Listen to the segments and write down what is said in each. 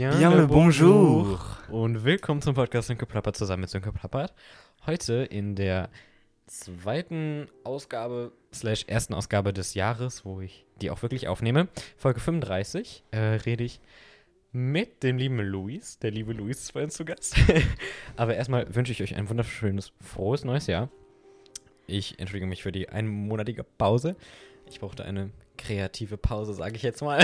Bien, Bien le bonjour. Und willkommen zum Podcast Sönke Plappert zusammen mit Sönke Plappert. Heute in der zweiten Ausgabe, slash ersten Ausgabe des Jahres, wo ich die auch wirklich aufnehme, Folge 35, äh, rede ich mit dem lieben Luis. Der liebe Luis ist bei uns zu Gast. Aber erstmal wünsche ich euch ein wunderschönes, frohes neues Jahr. Ich entschuldige mich für die einmonatige Pause. Ich brauchte eine kreative Pause, sage ich jetzt mal.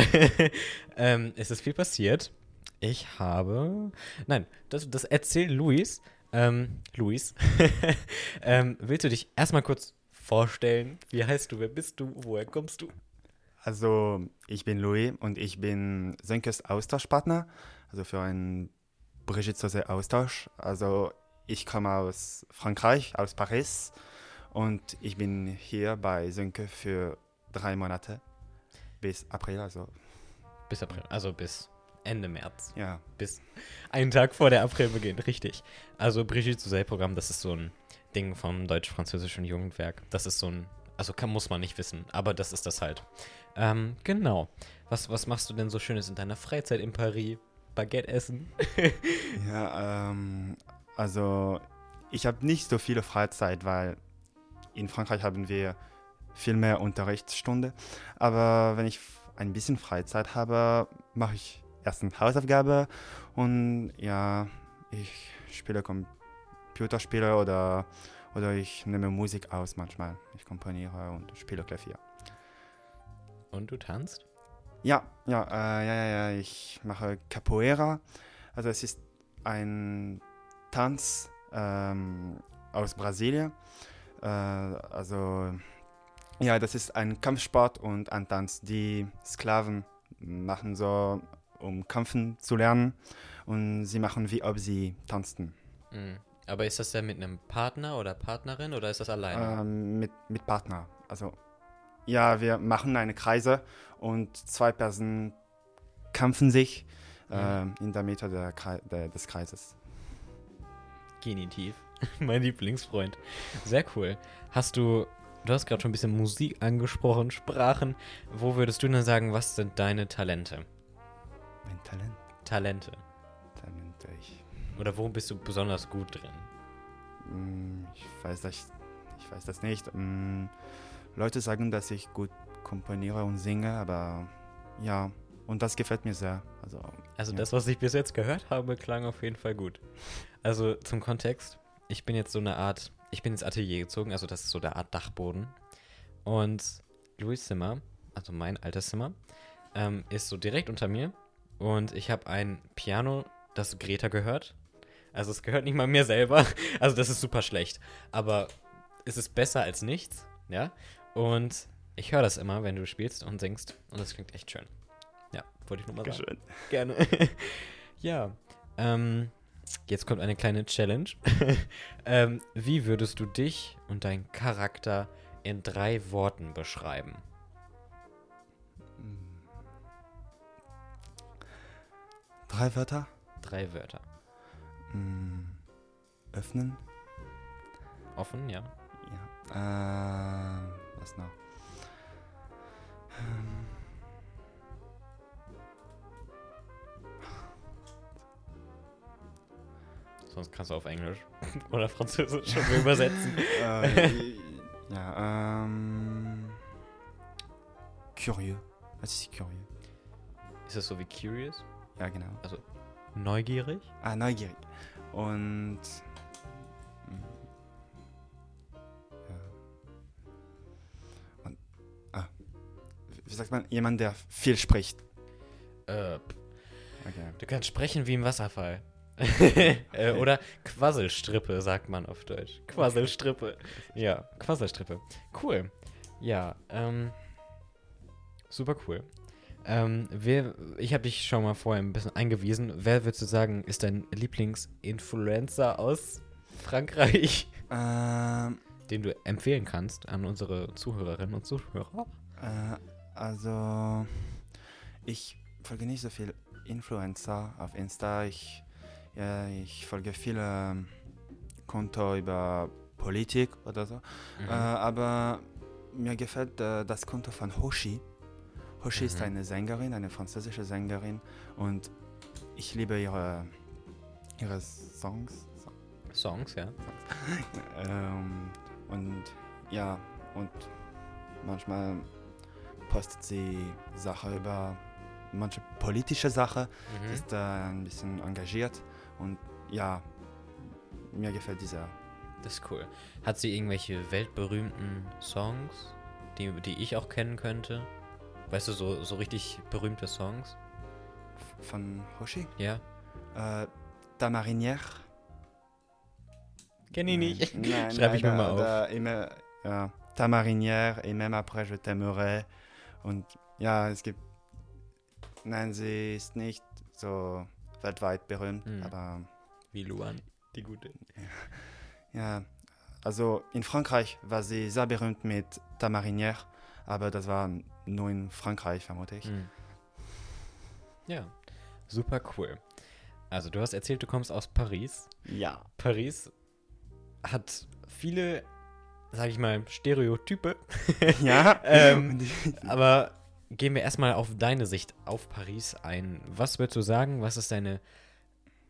ähm, es ist viel passiert. Ich habe. Nein, das, das erzählt Luis. Ähm, Luis. ähm, willst du dich erstmal kurz vorstellen? Wie heißt du? Wer bist du? Woher kommst du? Also, ich bin Louis und ich bin Sönkes Austauschpartner, also für einen Brigitte Sauzet Austausch. Also, ich komme aus Frankreich, aus Paris und ich bin hier bei Sönke für drei Monate bis April, also. Bis April, also bis Ende März. Ja. Bis einen Tag vor der April beginnt, richtig. Also Brigitte Sauzet-Programm, das ist so ein Ding vom deutsch-französischen Jugendwerk. Das ist so ein, also kann, muss man nicht wissen, aber das ist das halt. Ähm, genau. Was, was machst du denn so Schönes in deiner Freizeit in Paris? Baguette essen? ja, ähm, also ich habe nicht so viele Freizeit, weil in Frankreich haben wir viel mehr Unterrichtsstunde. Aber wenn ich ein bisschen Freizeit habe, mache ich erst eine Hausaufgabe und ja, ich spiele Computerspiele oder, oder ich nehme Musik aus manchmal. Ich komponiere und spiele Klavier. Und du tanzt? Ja, ja, äh, ja, ja, ja, ich mache Capoeira. Also es ist ein Tanz ähm, aus Brasilien. Äh, also ja, das ist ein Kampfsport und ein Tanz. Die Sklaven machen so, um kämpfen zu lernen. Und sie machen, wie ob sie tanzten. Mhm. Aber ist das denn mit einem Partner oder Partnerin oder ist das alleine? Ähm, mit, mit Partner. Also ja, wir machen eine Kreise und zwei Personen kämpfen sich mhm. äh, in der Mitte der der, des Kreises. Genitiv. mein Lieblingsfreund. Sehr cool. Hast du, du hast gerade schon ein bisschen Musik angesprochen, Sprachen. Wo würdest du denn sagen, was sind deine Talente? Talente. Talente, ich. Oder wo bist du besonders gut drin? Mm, ich weiß das, ich weiß das nicht. Mm, Leute sagen, dass ich gut komponiere und singe, aber ja, und das gefällt mir sehr. Also, also ja. das, was ich bis jetzt gehört habe, klang auf jeden Fall gut. Also zum Kontext, ich bin jetzt so eine Art, ich bin ins Atelier gezogen, also das ist so der Art Dachboden. Und Louis Zimmer, also mein altes Zimmer, ähm, ist so direkt unter mir. Und ich habe ein Piano, das Greta gehört. Also es gehört nicht mal mir selber. Also das ist super schlecht. Aber es ist besser als nichts, ja. Und ich höre das immer, wenn du spielst und singst. Und das klingt echt schön. Ja, wollte ich nur mal sagen. Gerne. ja. Ähm, jetzt kommt eine kleine Challenge. ähm, wie würdest du dich und deinen Charakter in drei Worten beschreiben? Drei Wörter? Drei Wörter. Mm, öffnen. Offen, ja. Ja. Äh, was noch? Ähm. Sonst kannst du auf Englisch oder Französisch schon übersetzen. äh, ja, ähm. Curieux. Was ist curieux? Ist das so wie curious? Ja, genau. Also neugierig? Ah, neugierig. Und wie sagt man, jemand, der viel spricht. Äh, okay. Du kannst sprechen wie im Wasserfall. äh, oder Quasselstrippe, sagt man auf Deutsch. Quasselstrippe. Ja, Quasselstrippe. Cool. Ja, ähm, super cool. Ähm, wer, ich habe dich schon mal vorher ein bisschen eingewiesen. Wer würdest du sagen, ist dein Lieblingsinfluencer aus Frankreich? Ähm, den du empfehlen kannst an unsere Zuhörerinnen und Zuhörer? Äh, also, ich folge nicht so viel Influencer auf Insta. Ich, ja, ich folge viele ähm, Konto über Politik oder so. Mhm. Äh, aber mir gefällt äh, das Konto von Hoshi. Hoshi mhm. ist eine Sängerin, eine französische Sängerin und ich liebe ihre, ihre Songs. Songs, ja. Ähm, und ja, und manchmal postet sie Sachen über manche politische Sache, Mhm. ist da ein bisschen engagiert und ja, mir gefällt dieser. Das ist cool. Hat sie irgendwelche weltberühmten Songs, die, die ich auch kennen könnte? Weißt du, so, so richtig berühmte Songs? Von Hoshi? Ja. Äh, Ta Marinière. Kenn ich nicht. Nein, Schreib ich mir mal auf. da, immer, ja, Ta Marinière et même après je t'aimerai. Und ja, es gibt. Nein, sie ist nicht so weltweit berühmt, Hm. aber Wie Luan, die gute. ja. Also in Frankreich war sie sehr berühmt mit Ta Marinière, aber das war nur in Frankreich, vermute ich. Mhm. Ja, super cool. Also, du hast erzählt, du kommst aus Paris. Ja. Paris hat viele, sag ich mal, Stereotype. Ja. Ähm, Aber gehen wir erstmal auf deine Sicht auf Paris ein. Was würdest du sagen? Was ist deine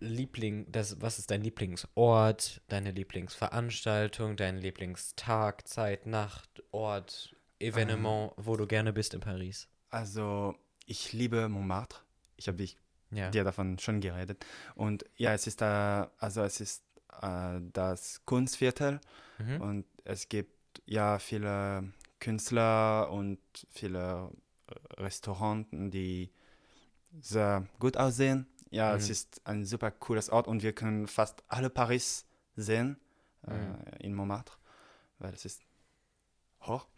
Liebling, das, was ist dein Lieblingsort, deine Lieblingsveranstaltung, dein Lieblingstag, Zeit, Nacht, Ort, Evenement, wo du gerne bist in Paris? also, ich liebe Montmartre. Ich habe dich Ja. dir davon schon geredet. Und ja, es ist da, also es ist äh, das Kunstviertel Mhm. und es gibt ja viele Künstler und viele äh, Restaurants, die sehr gut aussehen. Ja, es Mhm. ist ein super cooles Ort und wir können fast alle Paris sehen Mhm. äh, in Montmartre, weil es ist hoch.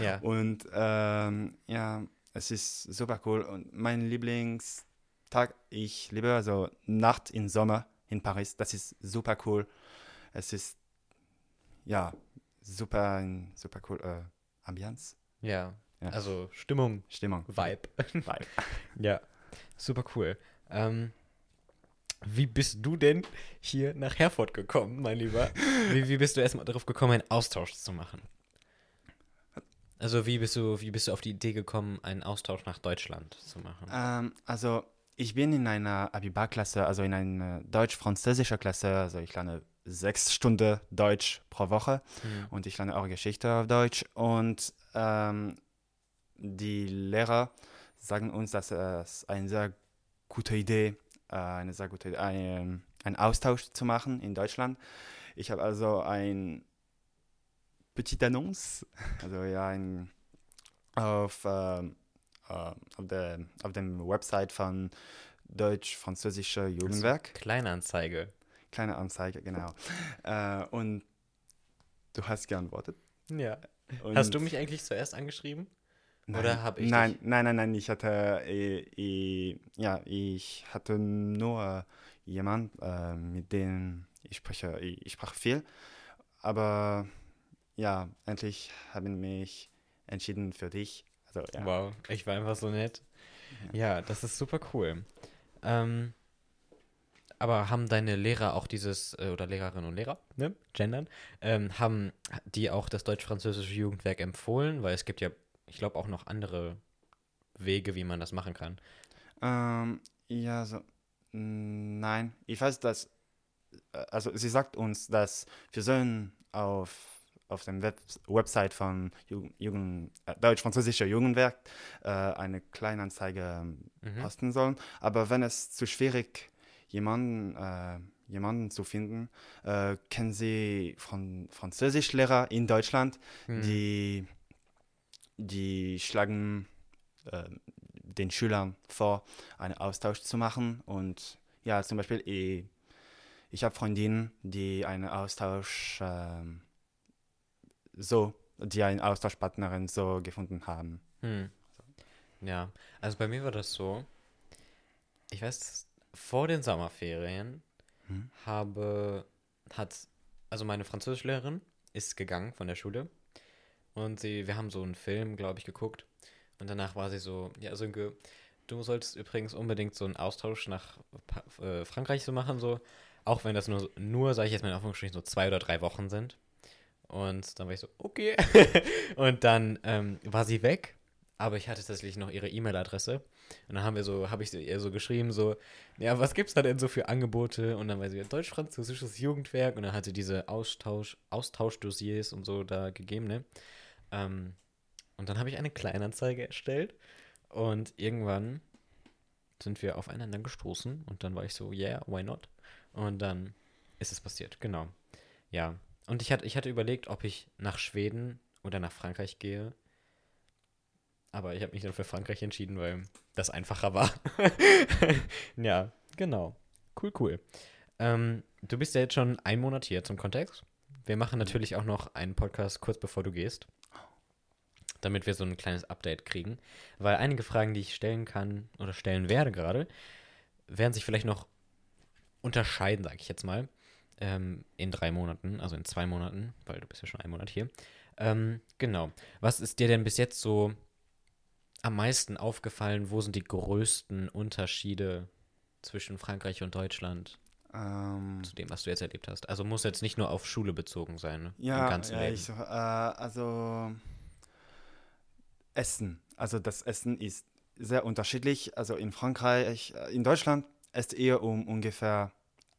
Ja. Und ähm, ja, es ist super cool. Und mein Lieblingstag, ich liebe also Nacht im Sommer in Paris. Das ist super cool. Es ist ja super, super cool. Äh, Ambiance, ja. Ja. Also Stimmung, Stimmung. Vibe. Vibe. Ja, super cool. Ähm, wie bist du denn hier nach Herford gekommen, mein Lieber? Wie, wie bist du erstmal darauf gekommen, einen Austausch zu machen? Also wie bist du, wie bist du auf die Idee gekommen, einen Austausch nach Deutschland zu machen? Ähm, also ich bin in einer Abibar-Klasse, also in einer deutsch-französischer Klasse. Also ich lerne sechs Stunden Deutsch pro Woche. Hm. und ich lerne auch Geschichte auf Deutsch. Und ähm, die Lehrer sagen uns, dass es eine sehr gute Idee, äh, eine sehr gute Idee, ein, einen Austausch zu machen in Deutschland. Ich habe also ein Petit Annonce, also ja, ein, auf, äh, auf, der, auf dem Website von Deutsch-Französischer Jugendwerk. Kleinanzeige. Kleine Anzeige, genau. Äh, und du hast geantwortet. Ja. Und Hast du mich eigentlich zuerst angeschrieben? Nein, Oder hab ich nein, dich? nein, nein, nein, ich hatte, äh, äh, ja, ich hatte nur jemand, äh, mit dem ich spreche, ich, ich sprach viel, aber ja, endlich habe ich mich entschieden für dich. Also, ja. Wow, ich war einfach so nett. Ja, das ist super cool. Ähm, aber haben deine Lehrer auch dieses, äh, oder Lehrerinnen und Lehrer, ne, gendern, ähm, haben die auch das deutsch-französische Jugendwerk empfohlen? Weil es gibt ja, ich glaube, auch noch andere Wege, wie man das machen kann. Ähm, ja, so, mm, nein, ich weiß, dass, äh, also sie sagt uns, dass wir sollen auf, auf dem Web Website von Jugend, äh, Deutsch-Französischer Jugendwerk äh, eine Kleinanzeige ähm, Mhm. posten sollen. Aber wenn es zu schwierig jemanden, äh, jemanden zu finden, äh, kennen Sie Fran Französischlehrer in Deutschland, Hm. die, die schlagen äh, den Schülern vor, einen Austausch zu machen. Und ja, zum Beispiel, ich, ich habe Freundinnen, die einen Austausch ähm, so, die einen Austauschpartnerin so gefunden haben. Hm. Ja, also bei mir war das so, ich weiß, vor den Sommerferien Hm. habe, hat, also meine Französischlehrerin ist gegangen von der Schule und sie, wir haben so einen Film, glaube ich, geguckt und danach war sie so, ja, Sönke, du solltest übrigens unbedingt so einen Austausch nach äh, Frankreich so machen, so, auch wenn das nur, nur, sage ich jetzt mal in Anführungsstrichen, so zwei oder drei Wochen sind. Und dann war ich so, okay. und dann ähm, war sie weg aber ich hatte tatsächlich noch ihre E-Mail-Adresse. Und dann haben wir so, habe ich ihr so geschrieben, so, ja, was gibt's da denn so für Angebote? Und dann war sie deutsch-französisches Jugendwerk und dann hat sie diese Austausch, Austauschdossiers und so da gegeben, ne? Ähm, und dann habe ich eine Kleinanzeige erstellt und irgendwann sind wir aufeinander gestoßen und dann war ich so, yeah, why not? Und dann ist es passiert, genau. Ja. Und ich hatte, ich hatte überlegt, ob ich nach Schweden oder nach Frankreich gehe. Aber ich habe mich dann für Frankreich entschieden, weil das einfacher war. ja, genau. Cool, cool. Ähm, du bist ja jetzt schon ein Monat hier zum Kontext. Wir machen natürlich auch noch einen Podcast kurz bevor du gehst. Damit wir so ein kleines Update kriegen. Weil einige Fragen, die ich stellen kann oder stellen werde gerade, werden sich vielleicht noch unterscheiden, sage ich jetzt mal. Ähm, in drei Monaten, also in zwei Monaten, weil du bist ja schon einen Monat hier. Ähm, genau. Was ist dir denn bis jetzt so am meisten aufgefallen? Wo sind die größten Unterschiede zwischen Frankreich und Deutschland Ähm, zu dem, was du jetzt erlebt hast? Also muss jetzt nicht nur auf Schule bezogen sein, ne? ja, Im ganzen ja Leben. ich, äh, also Essen. Also das Essen ist sehr unterschiedlich. Also in Frankreich, äh, in Deutschland ist eher um ungefähr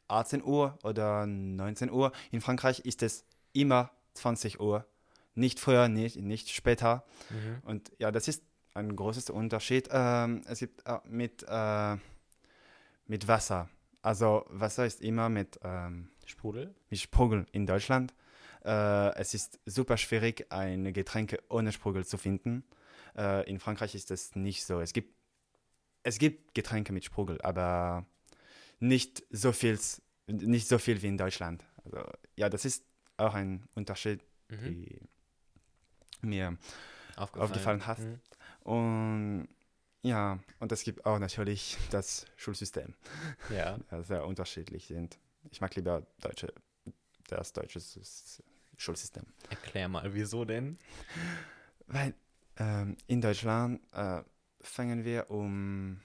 18 Uhr oder 19 Uhr. In Frankreich ist es immer 20 Uhr. Nicht früher, nicht, nicht später. Mhm. Und ja, das ist ein großes Unterschied. Ähm, es gibt äh, mit, äh, mit Wasser. Also Wasser ist immer mit, ähm, Sprudel? mit Sprudel in Deutschland. Äh, es ist super schwierig, ein Getränk ohne Sprudel zu finden. Äh, in Frankreich ist das nicht so. Es gibt, es gibt Getränke mit Sprudel, aber nicht so viel, nicht so viel wie in Deutschland. Also, ja, das ist auch ein Unterschied, Mhm. die mir Aufgefallen. aufgefallen hat. Mhm. Und ja, und es gibt auch natürlich das Schulsystem, Ja. das sehr unterschiedlich sind. Ich mag lieber deutsche, das deutsche Sys- Schulsystem. Erklär mal, wieso denn? Weil ähm, in Deutschland äh, fangen wir um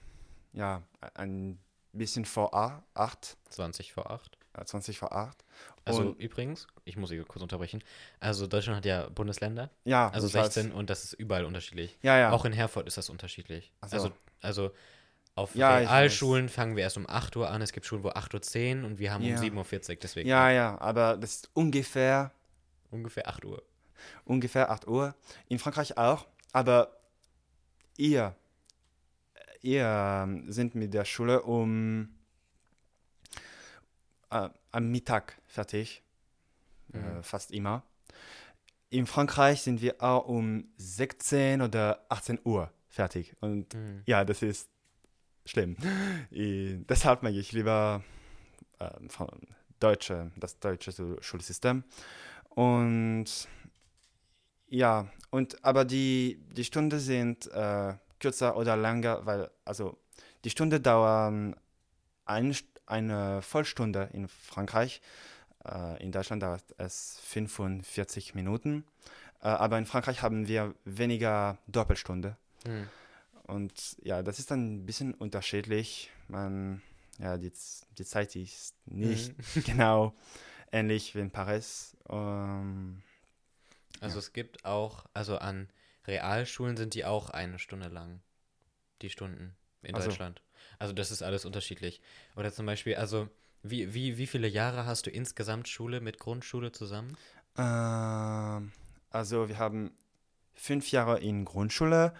ja, ein bisschen vor a- acht, 20 vor 8. äh, 20 vor acht. Also Und- übrigens, ich muss Sie kurz unterbrechen. Also Deutschland hat ja Bundesländer, Ja, also ich weiß. 16 und das ist überall unterschiedlich. Ja, ja. Auch in Herford ist das unterschiedlich. So. Also, also auf Ja, Realschulen fangen wir erst um 8 Uhr an. Es gibt Schulen, wo 8.10 Uhr und wir haben Ja. um 7.40 Uhr. Deswegen ja, ja, aber das ist ungefähr ungefähr 8 Uhr. ungefähr 8 Uhr. In Frankreich auch, aber ihr, ihr ähm, sind mit der Schule um äh, am Mittag fertig, Mhm. äh, fast immer. In Frankreich sind wir auch um 16 oder 18 Uhr fertig. Und Mhm. ja, das ist schlimm. Ich, deshalb mag ich lieber äh, deutsche, das deutsche Schul- Schulsystem. Und ja, und aber die, die Stunden sind äh, kürzer oder länger, weil also die Stunde dauern ein, St- eine Vollstunde in Frankreich. Äh, in Deutschland dauert es 45 Minuten. Äh, aber in Frankreich haben wir weniger Doppelstunde. Mhm. Und ja, das ist dann ein bisschen unterschiedlich. Man, ja, die, die Zeit ist nicht Mhm. genau ähnlich wie in Paris. Ähm, Also Ja. es gibt auch, also an Realschulen sind die auch eine Stunde lang. Die Stunden in. Deutschland. Also das ist alles unterschiedlich. Oder zum Beispiel, also wie, wie, wie viele Jahre hast du insgesamt Schule mit Grundschule zusammen? ähm, also wir haben fünf Jahre in Grundschule,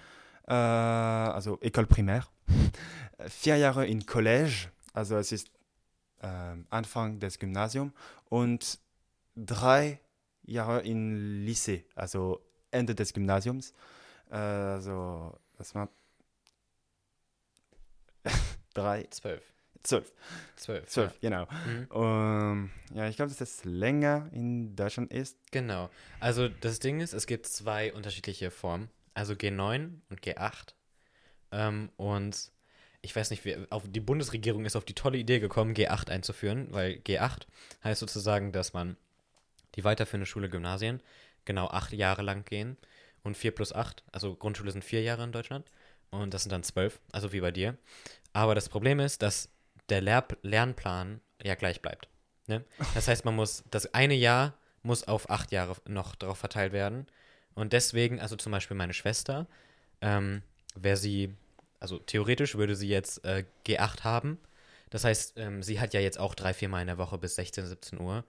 äh, also École primaire, vier Jahre in Collège, also es ist ähm, Anfang des Gymnasiums und drei Jahre in Lycée, also Ende des Gymnasiums. Äh, also das war drei, Zwölf. zwölf, Zwölf. zwölf, genau. Ja. Mhm. Ähm, ja, ich glaube, dass das länger in Deutschland ist. Genau. Also das Ding ist, es gibt zwei unterschiedliche Formen. Also G9 und G8. Ähm, und ich weiß nicht, wie, auf, die Bundesregierung ist auf die tolle Idee gekommen, G8 einzuführen, weil G8 heißt sozusagen, dass man die weiterführende Schule Gymnasien genau acht Jahre lang gehen und 4 plus 8, also Grundschule sind vier Jahre in Deutschland und das sind dann zwölf, also wie bei dir. Aber das Problem ist, dass der Lehr Lernplan ja gleich bleibt. Ne? Das heißt, man muss, das eine Jahr muss auf acht Jahre noch darauf verteilt werden. Und deswegen, also zum Beispiel meine Schwester, ähm, wäre sie, also theoretisch würde sie jetzt äh, G8 haben. Das heißt, ähm, sie hat ja jetzt auch drei, vier Mal in der Woche bis 16, 17 Uhr.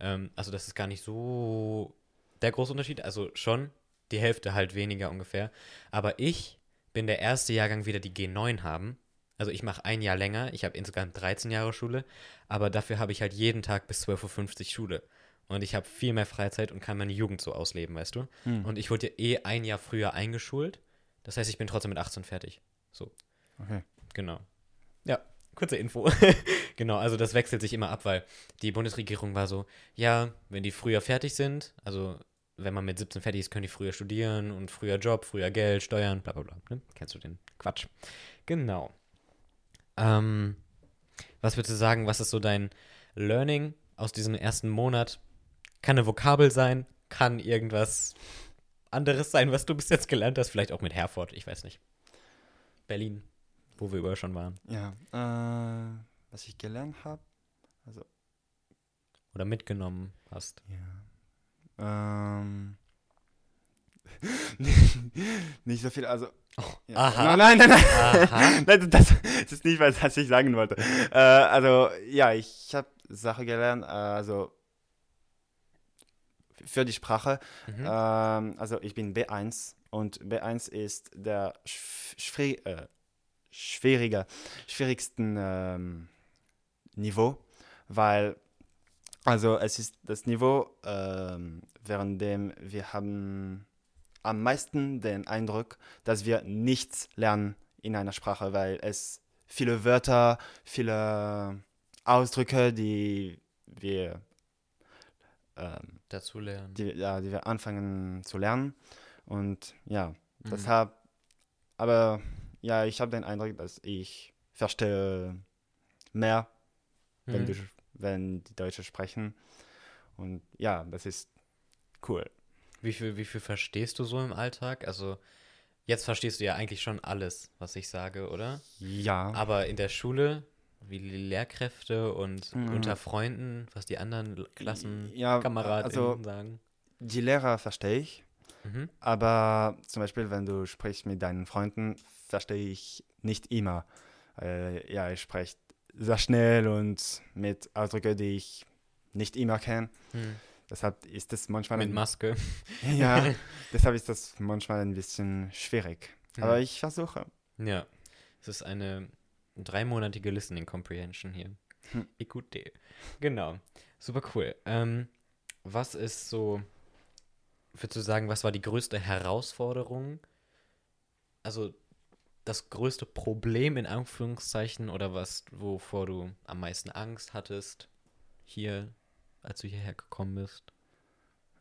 Ähm, also das ist gar nicht so der große Unterschied. Also schon die Hälfte halt weniger ungefähr. Aber ich bin der erste Jahrgang wieder, die G9 haben. Also ich mache ein Jahr länger. Ich habe insgesamt 13 Jahre Schule. Aber dafür habe ich halt jeden Tag bis 12.50 Uhr Schule. Und ich habe viel mehr Freizeit und kann meine Jugend so ausleben, weißt du? Hm. Und ich wurde ja eh ein Jahr früher eingeschult. Das heißt, ich bin trotzdem mit 18 fertig. So, Okay. genau. Ja, kurze Info. genau, also das wechselt sich immer ab, weil die Bundesregierung war so, ja, wenn die früher fertig sind, also wenn man mit 17 fertig ist, können die früher studieren und früher Job, früher Geld, Steuern, bla bla bla. Ne? Kennst du den Quatsch? Genau. Ähm, was würdest du sagen, was ist so dein Learning aus diesem ersten Monat? Kann eine Vokabel sein, kann irgendwas anderes sein, was du bis jetzt gelernt hast, vielleicht auch mit Herford, ich weiß nicht. Berlin, wo wir überall schon waren. Ja, äh, was ich gelernt habe, Oder mitgenommen hast. ja. Ähm, nicht so viel, also. ja. aha. Nein, nein, nein. Aha. Nein, das, das ist nicht, was was ich sagen wollte. Äh, also, ja, ich habe Sache gelernt, äh, also für die Sprache. Mhm. Ähm, also, ich bin B1 und B1 ist der schw- schwi- äh, schwierige, schwierigsten ähm, Niveau, weil also es ist das Niveau, ähm, während dem wir haben am meisten den Eindruck, dass wir nichts lernen in einer Sprache, weil es viele Wörter, viele Ausdrücke, die wir, ähm, Dazu lernen. die, ja, die wir anfangen zu lernen. Und ja, Mhm. deshalb, aber ja, ich habe den Eindruck, dass ich verstehe mehr, wenn, Mhm. du, wenn die Deutsche sprechen. Und ja, das ist cool. Wie viel, wie viel verstehst du so im Alltag? Also, jetzt verstehst du ja eigentlich schon alles, was ich sage, oder? Ja. Aber in der Schule, wie die Lehrkräfte und Mhm. unter Freunden, was die anderen Klassenkameraden ja, also sagen. die Lehrer verstehe ich, Mhm. aber zum Beispiel, wenn du sprichst mit deinen Freunden, verstehe ich nicht immer. Äh, ja, ich spreche sehr schnell und mit Ausdrücken, die ich nicht immer kenne. Hm. Deshalb ist es manchmal Mit ein, Maske. ja, deshalb ist das manchmal ein bisschen schwierig. Ja. Aber ich versuche. Ja. Es ist eine dreimonatige Listening Comprehension hier. Hm. EQT. Genau. Super cool. Ähm, was ist so, würdest du sagen, was war die größte Herausforderung? Also das größte Problem in Anführungszeichen oder was, wovor du am meisten Angst hattest hier, als du hierher gekommen bist?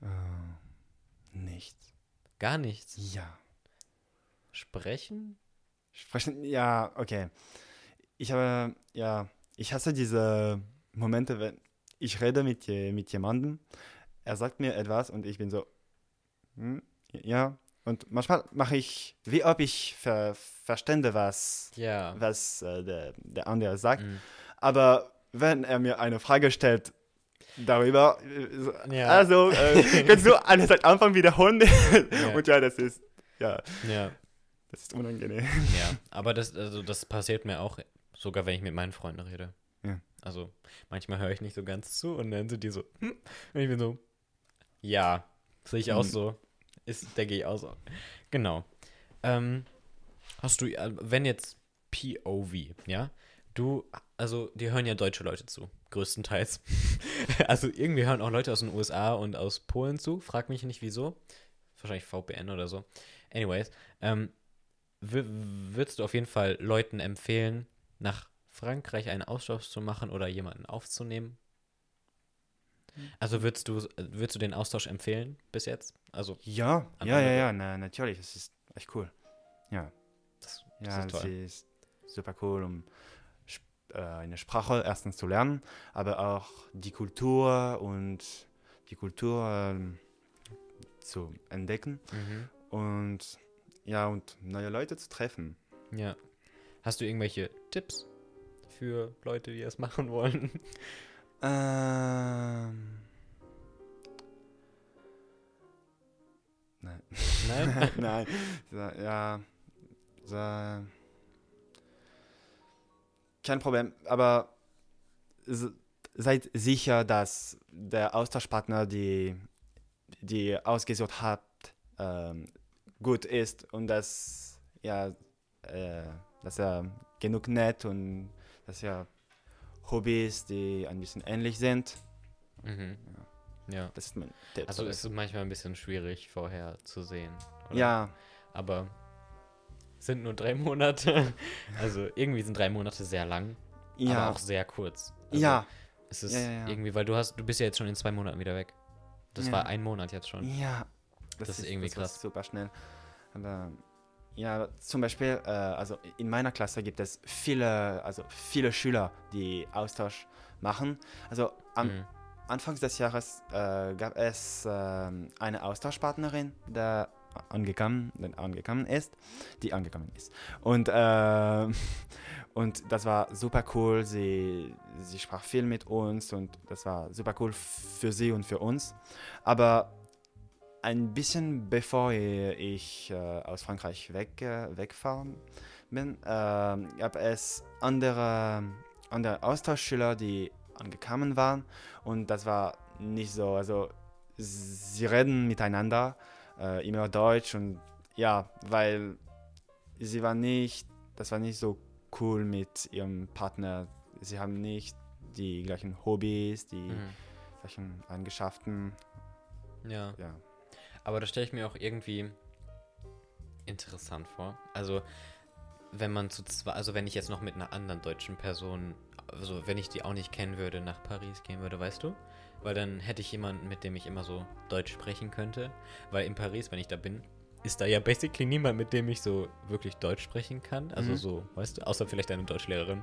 Äh, nichts. Gar nichts. Ja. Sprechen? Sprechen, ja, okay. Ich habe, ja, ich hasse diese Momente, wenn ich rede mit, mit jemandem, er sagt mir etwas und ich bin so, hm, ja. Und manchmal mache ich, wie ob ich ver verstände, was, Ja. was äh, der, der andere sagt. Mhm. Aber wenn er mir eine Frage stellt darüber, äh, so, Ja. also, äh, kannst du alles seit Anfang wiederholen? Ja. Und ja, das ist, ja, Ja. das ist unangenehm. Ja, aber das, also das passiert mir auch, sogar wenn ich mit meinen Freunden rede. Ja. Also manchmal höre ich nicht so ganz zu und dann sind die so, hm? und ich bin so, ja, sehe ich auch Hm. so. Ist, denke ich auch so. Genau. Ähm, hast du, äh, wenn jetzt POV, ja, du, also die hören ja deutsche Leute zu, größtenteils. also irgendwie hören auch Leute aus den USA und aus Polen zu, frag mich nicht wieso. Wahrscheinlich VPN oder so. Anyways, ähm, würdest du auf jeden Fall Leuten empfehlen, nach Frankreich einen Austausch zu machen oder jemanden aufzunehmen? Also würdest du, würdest du den Austausch empfehlen bis jetzt? Also, Ja, ja, ja, ja, na, natürlich, es ist echt cool. Ja, das, das ja, ist toll. sie ist super cool, um äh, eine Sprache erstens zu lernen, aber auch die Kultur und die Kultur ähm, zu entdecken Mhm. und ja, und neue Leute zu treffen. Ja. Hast du irgendwelche Tipps für Leute, die das machen wollen? Ähm. Nein. Nein? Nein. Ja, Ja, kein Problem, aber se- seid sicher, dass der Austauschpartner, die, die ausgesucht habt, ähm, gut ist und dass, ja, äh, dass er genug nett und dass er Hobbys, die ein bisschen ähnlich sind. Mhm. Ja. Das ist mein Tipp. Also So, es ist manchmal ein bisschen schwierig vorher zu sehen. oder? ja, Aber es sind nur drei Monate. Also irgendwie sind drei Monate sehr lang, ja, aber auch sehr kurz. Also ja, Es ist Ja, ja, ja. irgendwie, weil du hast, du bist ja jetzt schon in zwei Monaten wieder weg. Das Ja. war ein Monat jetzt schon. Ja, Das ist irgendwie das krass. super schnell. Aber ja, zum Beispiel, äh, also in meiner Klasse gibt es viele, also viele Schüler, die Austausch machen. Also am Mhm. Anfang des Jahres äh, gab es ähm, eine Austauschpartnerin, der angekommen, der angekommen ist, die angekommen ist. Und, äh, und das war super cool. Sie, sie sprach viel mit uns und das war super cool für sie und für uns. Aber ein bisschen bevor ich äh, aus Frankreich weg, äh, wegfahren bin, äh, gab es andere, andere Austauschschüler, die angekommen waren und das war nicht so. Also sie reden miteinander äh, immer Deutsch und ja, weil sie war nicht, das war nicht so cool mit ihrem Partner. Sie haben nicht die gleichen Hobbys, die Mhm. gleichen Eigenschaften. Ja. Ja. Aber das stelle ich mir auch irgendwie interessant vor. Also, wenn man zu zwar, also wenn ich jetzt noch mit einer anderen deutschen Person, also wenn ich die auch nicht kennen würde, nach Paris gehen würde, weißt du? Weil dann hätte ich jemanden, mit dem ich immer so Deutsch sprechen könnte. Weil in Paris, wenn ich da bin, ist da ja basically niemand, mit dem ich so wirklich Deutsch sprechen kann. Also Mhm. so, weißt du, außer vielleicht eine Deutschlehrerin.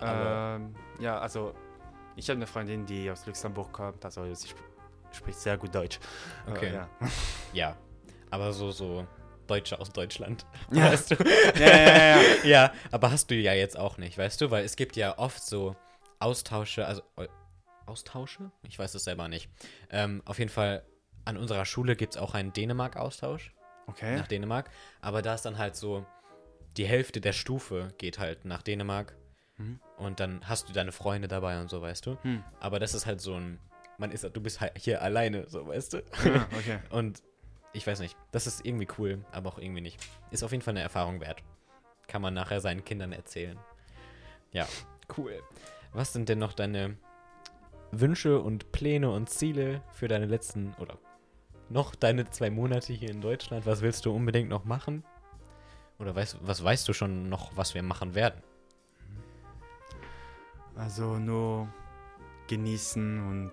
Ja, ähm, ja, also ich habe eine Freundin, die aus Luxemburg kommt, also sie spricht sehr gut Deutsch. Okay. Äh, ja. Ja. Aber so, so Deutsche aus Deutschland. Ja. Weißt du? ja, ja, ja, ja. Aber hast du ja jetzt auch nicht, weißt du? Weil es gibt ja oft so Austausche, also Austausche? Ich weiß es selber nicht. Ähm, auf jeden Fall, an unserer Schule gibt es auch einen Dänemark-Austausch Okay. nach Dänemark. Aber da ist dann halt so, die Hälfte der Stufe geht halt nach Dänemark. Mhm. Und dann hast du deine Freunde dabei und so, weißt du? Hm. Aber das ist halt so ein, man ist, du bist halt hier alleine, so, weißt du? Ah, okay. Und ich weiß nicht, das ist irgendwie cool, aber auch irgendwie nicht. Ist auf jeden Fall eine Erfahrung wert. Kann man nachher seinen Kindern erzählen. Ja, cool. Was sind denn noch deine Wünsche und Pläne und Ziele für deine letzten oder noch deine zwei Monate hier in Deutschland? Was willst du unbedingt noch machen? Oder weißt, was weißt du schon noch, was wir machen werden? Also nur genießen und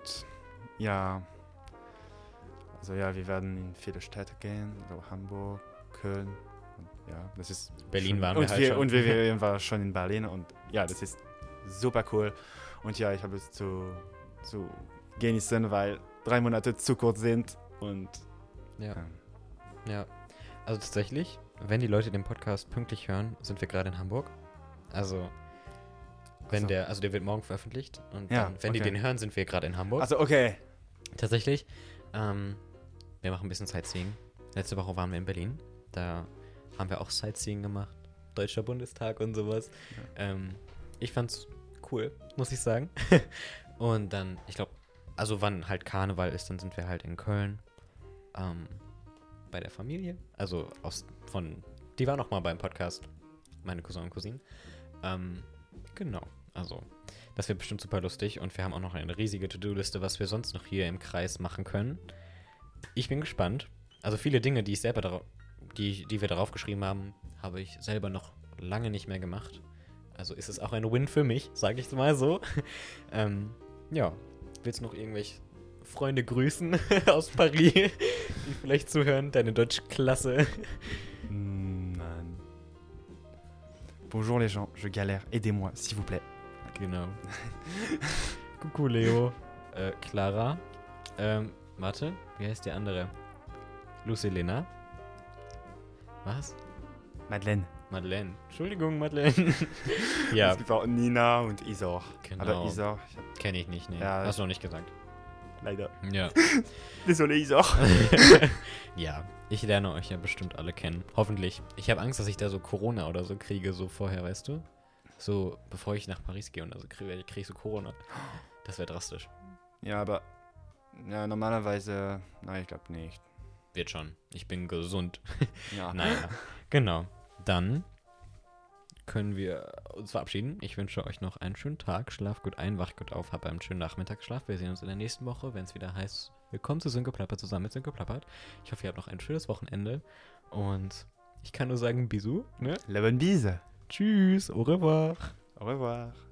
ja. Also ja, wir werden in viele Städte gehen, so Hamburg, Köln. Und ja, das ist Berlin schon, waren wir und halt wir, schon. Und wir, wir waren schon in Berlin und ja, das ist super cool. Und ja, ich habe es zu, zu genießen, weil drei Monate zu kurz sind und Ja. ähm, Ja, also tatsächlich, wenn die Leute den Podcast pünktlich hören, sind wir gerade in Hamburg. Also, wenn so. der, also der wird morgen veröffentlicht und Ja, dann, wenn die okay. den hören, sind wir gerade in Hamburg. Also okay. Tatsächlich, ähm, wir machen ein bisschen Sightseeing. Letzte Woche waren wir in Berlin. Da haben wir auch Sightseeing gemacht. Deutscher Bundestag und sowas. Ähm, ich fand's cool, muss ich sagen. und dann, ich glaube, also wann halt Karneval ist, dann sind wir halt in Köln. Ähm, bei der Familie. Also aus von. Die war noch mal beim Podcast. Meine Cousin und Cousinen. Ähm, genau. Also, das wird bestimmt super lustig und wir haben auch noch eine riesige To-Do-Liste, was wir sonst noch hier im Kreis machen können. Ich bin gespannt. Also viele Dinge, die ich selber die, die wir darauf geschrieben haben, habe ich selber noch lange nicht mehr gemacht. Also ist es auch ein Win für mich, sage ich mal so. ähm, ja, willst du noch irgendwelche Freunde grüßen aus Paris, die vielleicht zuhören? Deine Deutschklasse. Nein. Bonjour les gens, je galère, aidez-moi, s'il vous plaît. Genau. Coucou, Leo. Äh, Clara. Ähm, warte, wie heißt die andere? Lucelena. Was? Madeleine. Madeleine. Entschuldigung, Madeleine. ja, Es gibt auch Nina und Isor. Genau. Aber Isor, kenne ich nicht, ne. Ja. Hast du noch nicht gesagt. leider. Ja. Désolé, auch. ja, ich lerne euch ja bestimmt alle kennen. Hoffentlich. Ich habe Angst, dass ich da so Corona oder so kriege, so vorher, weißt du? So, bevor ich nach Paris gehe und also kriege krieg ich so Corona. Das wäre drastisch. Ja, aber ja, normalerweise, nein, ich glaube nicht. Wird schon. Ich bin gesund. Ja. Naja, genau. Dann können wir uns verabschieden. Ich wünsche euch noch einen schönen Tag. Schlaf gut ein, wach gut auf, habt einen schönen Nachmittagsschlaf. Wir sehen uns in der nächsten Woche, wenn es wieder heißt, willkommen zu Sönke Plappert zusammen mit Sönke Plappert. Ich hoffe, ihr habt noch ein schönes Wochenende und ich kann nur sagen, bisous. Ne? La bonne bise. Tschüss, au revoir. Au revoir.